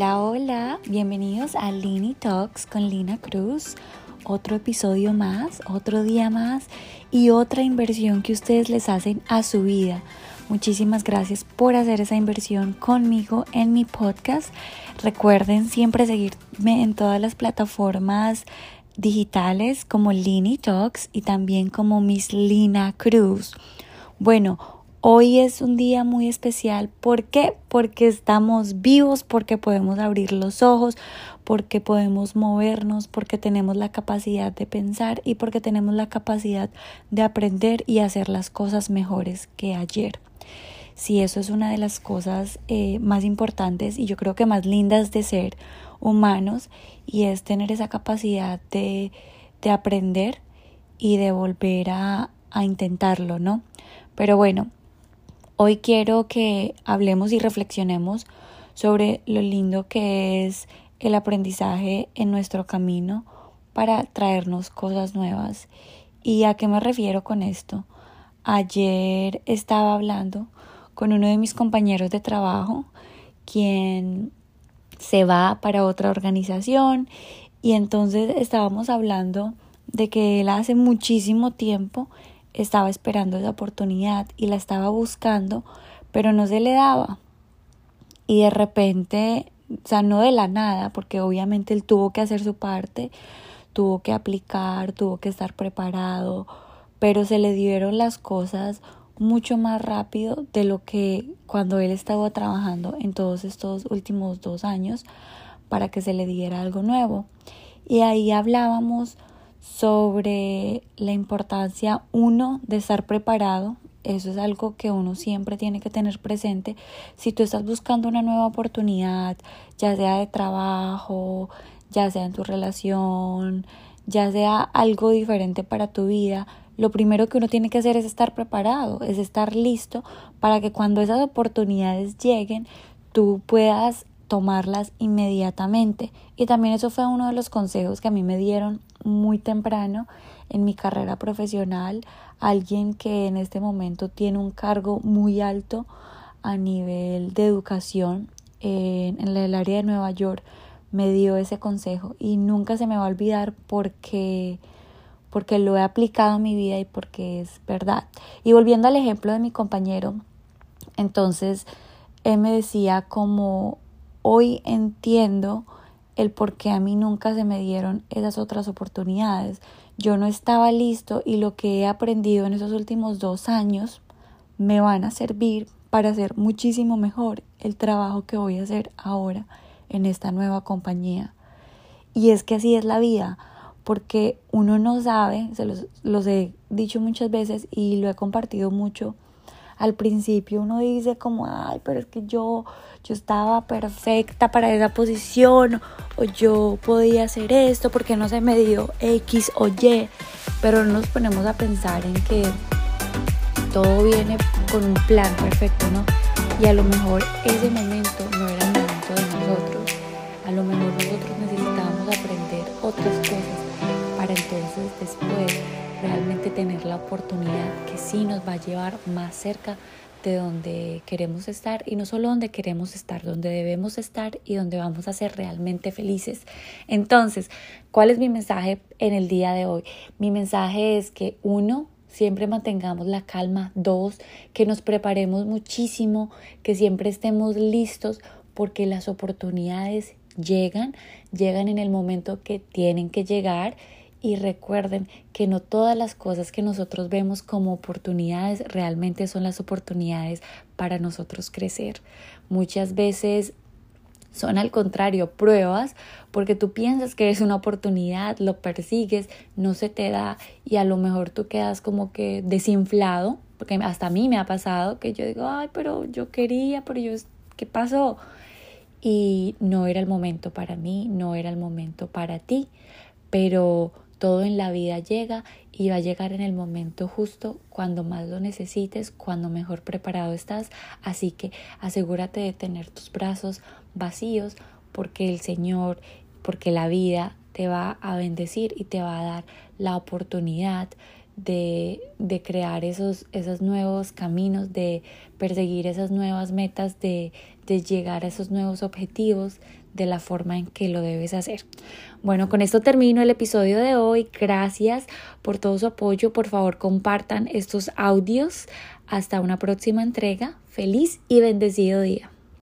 Hola, hola, bienvenidos a Lini Talks con Lina Cruz. Otro episodio más, otro día más y otra inversión que ustedes les hacen a su vida. Muchísimas gracias por hacer esa inversión conmigo en mi podcast. Recuerden siempre seguirme en todas las plataformas digitales como Lini Talks y también como Miss Lina Cruz. Bueno, Hoy es un día muy especial. ¿Por qué? Porque estamos vivos, porque podemos abrir los ojos, porque podemos movernos, porque tenemos la capacidad de pensar y porque tenemos la capacidad de aprender y hacer las cosas mejores que ayer. Sí, eso es una de las cosas eh, más importantes y yo creo que más lindas de ser humanos y es tener esa capacidad de, de aprender y de volver a, a intentarlo, ¿no? Pero bueno, Hoy quiero que hablemos y reflexionemos sobre lo lindo que es el aprendizaje en nuestro camino para traernos cosas nuevas. ¿Y a qué me refiero con esto? Ayer estaba hablando con uno de mis compañeros de trabajo, quien se va para otra organización y entonces estábamos hablando de que él hace muchísimo tiempo estaba esperando esa oportunidad y la estaba buscando, pero no se le daba. Y de repente, o sea, no de la nada, porque obviamente él tuvo que hacer su parte, tuvo que aplicar, tuvo que estar preparado, pero se le dieron las cosas mucho más rápido de lo que cuando él estaba trabajando en todos estos últimos dos años para que se le diera algo nuevo. Y ahí hablábamos sobre la importancia, uno, de estar preparado. Eso es algo que uno siempre tiene que tener presente. Si tú estás buscando una nueva oportunidad, ya sea de trabajo, ya sea en tu relación, ya sea algo diferente para tu vida, lo primero que uno tiene que hacer es estar preparado, es estar listo para que cuando esas oportunidades lleguen, tú puedas tomarlas inmediatamente. Y también eso fue uno de los consejos que a mí me dieron muy temprano en mi carrera profesional, alguien que en este momento tiene un cargo muy alto a nivel de educación en, el área de Nueva York me dio ese consejo y nunca se me va a olvidar porque porque lo he aplicado en mi vida y porque es verdad. Y volviendo al ejemplo de mi compañero, entonces él me decía como hoy entiendo el por qué a mí nunca se me dieron esas otras oportunidades. Yo no estaba listo y lo que he aprendido en esos últimos dos años me van a servir para hacer muchísimo mejor el trabajo que voy a hacer ahora en esta nueva compañía. Y es que así es la vida, porque uno no sabe, se los, he dicho muchas veces y lo he compartido mucho, al principio uno dice como, ay, pero es que yo, yo estaba perfecta para esa posición o yo podía hacer esto porque no se me dio X o Y, pero no nos ponemos a pensar en que todo viene con un plan perfecto, ¿no? Y a lo mejor ese momento no era el momento de nosotros, a lo mejor nosotros necesitábamos aprender otras cosas para entonces después realmente tener la oportunidad que sí nos va a llevar más cerca de donde queremos estar y no solo donde queremos estar, donde debemos estar y donde vamos a ser realmente felices. Entonces, ¿cuál es mi mensaje en el día de hoy? Mi mensaje es que uno, siempre mantengamos la calma, dos, que nos preparemos muchísimo, que siempre estemos listos porque las oportunidades llegan, llegan en el momento que tienen que llegar y recuerden que no todas las cosas que nosotros vemos como oportunidades realmente son las oportunidades para nosotros crecer. Muchas veces son al contrario pruebas porque tú piensas que es una oportunidad, lo persigues, no se te da y a lo mejor tú quedas como que desinflado, porque hasta a mí me ha pasado que yo digo, ay, pero yo quería, pero yo, ¿qué pasó? Y no era el momento para mí, no era el momento para ti, pero todo en la vida llega y va a llegar en el momento justo, cuando más lo necesites, cuando mejor preparado estás. Así que asegúrate de tener tus brazos vacíos porque el Señor, porque la vida te va a bendecir y te va a dar la oportunidad de, de crear esos, esos nuevos caminos, de perseguir esas nuevas metas, de, de llegar a esos nuevos objetivos de la forma en que lo debes hacer. Bueno, con esto termino el episodio de hoy. Gracias por todo su apoyo. Por favor, compartan estos audios. Hasta una próxima entrega. Feliz y bendecido día.